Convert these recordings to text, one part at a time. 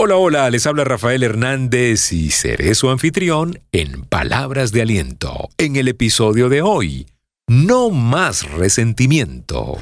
Hola, hola, les habla Rafael Hernández y seré su anfitrión en Palabras de Aliento, en el episodio de hoy. No más resentimiento.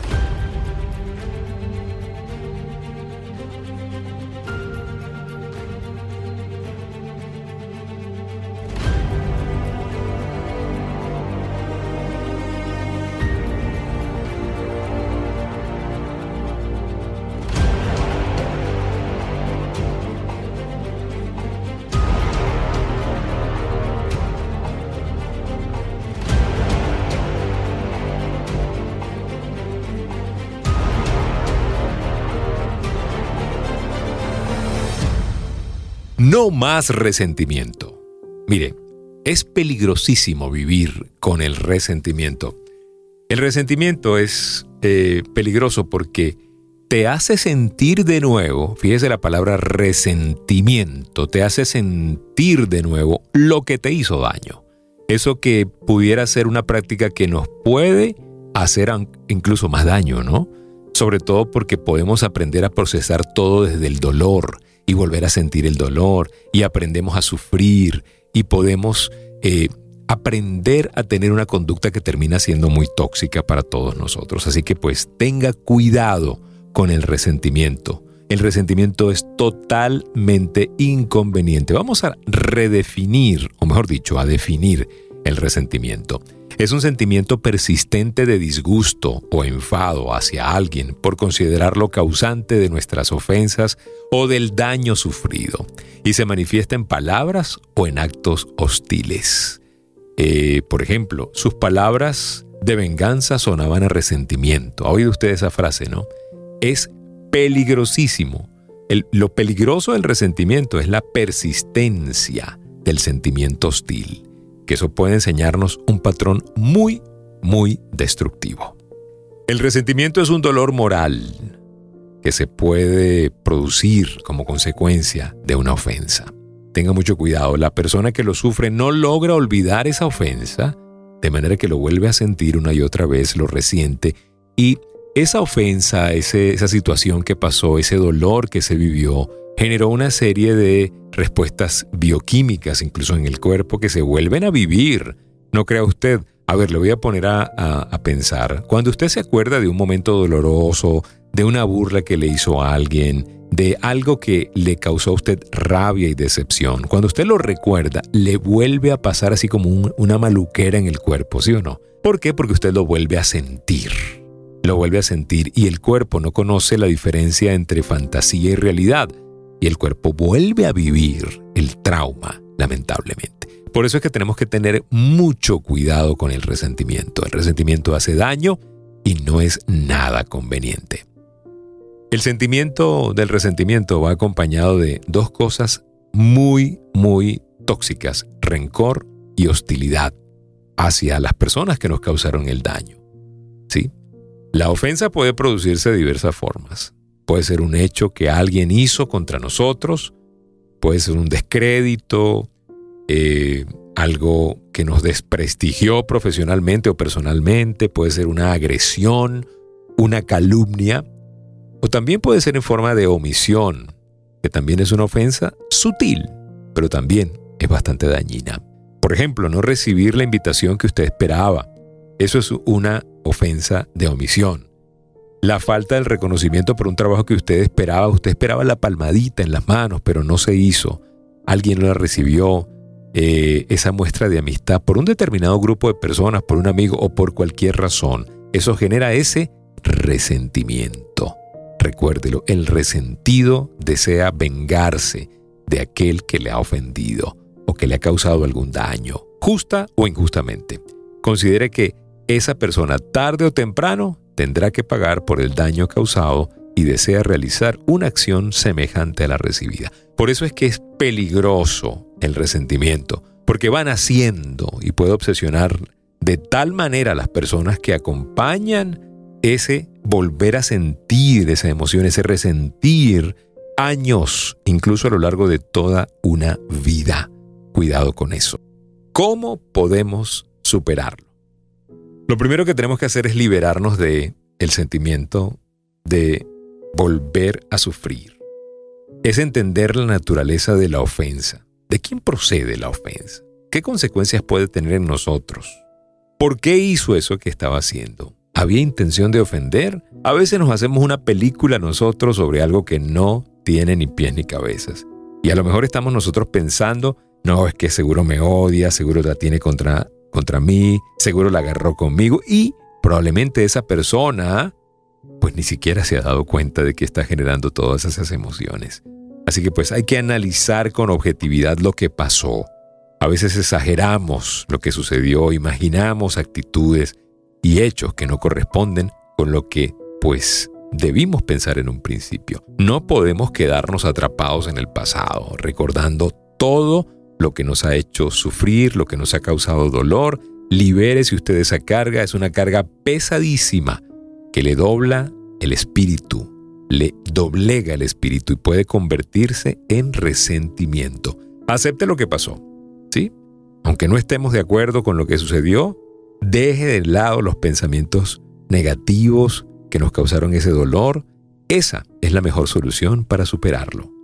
No más resentimiento. Mire, es peligrosísimo vivir con el resentimiento. El resentimiento es eh, peligroso porque te hace sentir de nuevo, fíjese la palabra resentimiento, te hace sentir de nuevo lo que te hizo daño. Eso que pudiera ser una práctica que nos puede hacer incluso más daño, ¿no? Sobre todo porque podemos aprender a procesar todo desde el dolor, y volver a sentir el dolor y aprendemos a sufrir y podemos eh, aprender a tener una conducta que termina siendo muy tóxica para todos nosotros. Así que pues tenga cuidado con el resentimiento. El resentimiento es totalmente inconveniente. Vamos a redefinir, o mejor dicho, a definir el resentimiento. Es un sentimiento persistente de disgusto o enfado hacia alguien por considerarlo causante de nuestras ofensas o del daño sufrido, y se manifiesta en palabras o en actos hostiles. Eh, por ejemplo, sus palabras de venganza sonaban a resentimiento. ¿Ha oído usted esa frase, no? Es peligrosísimo. lo peligroso del resentimiento es la persistencia del sentimiento hostil que eso puede enseñarnos un patrón muy, muy destructivo. El resentimiento es un dolor moral que se puede producir como consecuencia de una ofensa. Tenga mucho cuidado, la persona que lo sufre no logra olvidar esa ofensa, de manera que lo vuelve a sentir una y otra vez, lo resiente, y esa ofensa, esa situación que pasó, ese dolor que se vivió, generó una serie de respuestas bioquímicas, incluso en el cuerpo, que se vuelven a vivir. No crea usted. A ver, le voy a poner a, a, pensar. Cuando usted se acuerda de un momento doloroso, de una burla que le hizo a alguien, de algo que le causó a usted rabia y decepción, cuando usted lo recuerda, le vuelve a pasar así como una maluquera en el cuerpo, ¿sí o no? ¿Por qué? Porque usted lo vuelve a sentir. Lo vuelve a sentir y el cuerpo no conoce la diferencia entre fantasía y realidad y el cuerpo vuelve a vivir el trauma, lamentablemente. Por eso es que tenemos que tener mucho cuidado con el resentimiento. El resentimiento hace daño y no es nada conveniente. El sentimiento del resentimiento va acompañado de dos cosas muy, muy tóxicas, rencor y hostilidad hacia las personas que nos causaron el daño. ¿Sí? La ofensa puede producirse de diversas formas. Puede ser un hecho que alguien hizo contra nosotros, puede ser un descrédito, eh, algo que nos desprestigió profesionalmente o personalmente, puede ser una agresión, una calumnia, o también puede ser en forma de omisión, que también es una ofensa sutil, pero también es bastante dañina. Por ejemplo, no recibir la invitación que usted esperaba. Eso es una ofensa de omisión la falta del reconocimiento por un trabajo que usted esperaba. Usted esperaba la palmadita en las manos, pero no se hizo. Alguien no la recibió. Eh, esa muestra de amistad por un determinado grupo de personas, por un amigo o por cualquier razón. Eso genera ese resentimiento. Recuérdelo, el resentido desea vengarse de aquel que le ha ofendido o que le ha causado algún daño, justa o injustamente. Considere que esa persona tarde o temprano tendrá que pagar por el daño causado y desea realizar una acción semejante a la recibida. Por eso es que es peligroso el resentimiento, porque van haciendo y puede obsesionar de tal manera a las personas que acompañan ese volver a sentir esa emoción, ese resentir años, incluso a lo largo de toda una vida. Cuidado con eso. ¿Cómo podemos superarlo? Lo primero que tenemos que hacer es liberarnos de el sentimiento de volver a sufrir. es entender la naturaleza de la ofensa. ¿De quién procede la ofensa? ¿Qué consecuencias puede tener en nosotros? ¿Por qué hizo eso que estaba haciendo? ¿Había intención de ofender? A veces nos hacemos una película nosotros sobre algo que no tiene ni pies ni cabezas. Y a lo mejor estamos nosotros pensando, no, es que seguro me odia, seguro la tiene contra, contra mí, seguro la agarró conmigo y probablemente esa persona pues ni siquiera se ha dado cuenta de que está generando todas esas emociones. Así que pues hay que analizar con objetividad lo que pasó. A veces exageramos lo que sucedió, imaginamos actitudes y hechos que no corresponden con lo que pues debimos pensar en un principio. No podemos quedarnos atrapados en el pasado, recordando todo lo que nos ha hecho sufrir, lo que nos ha causado dolor. Libérese usted de esa carga, es una carga pesadísima que le dobla el espíritu, le doblega el espíritu y puede convertirse en resentimiento. Acepte lo que pasó, ¿sí? Aunque no estemos de acuerdo con lo que sucedió, deje de lado los pensamientos negativos que nos causaron ese dolor. Esa es la mejor solución para superarlo.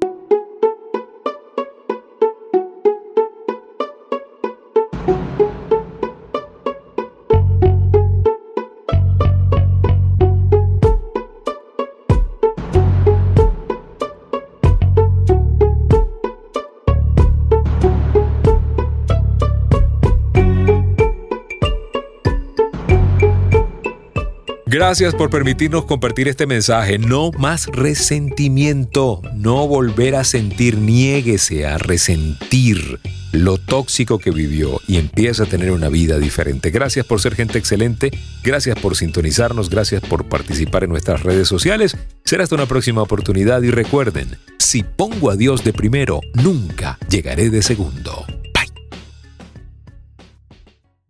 Thank you. Gracias por permitirnos compartir este mensaje. No más resentimiento, no volver a sentir, niéguese a resentir lo tóxico que vivió y empieza a tener una vida diferente. Gracias por ser gente excelente, gracias por sintonizarnos, gracias por participar en nuestras redes sociales. Será hasta una próxima oportunidad y recuerden, si pongo a Dios de primero, nunca llegaré de segundo.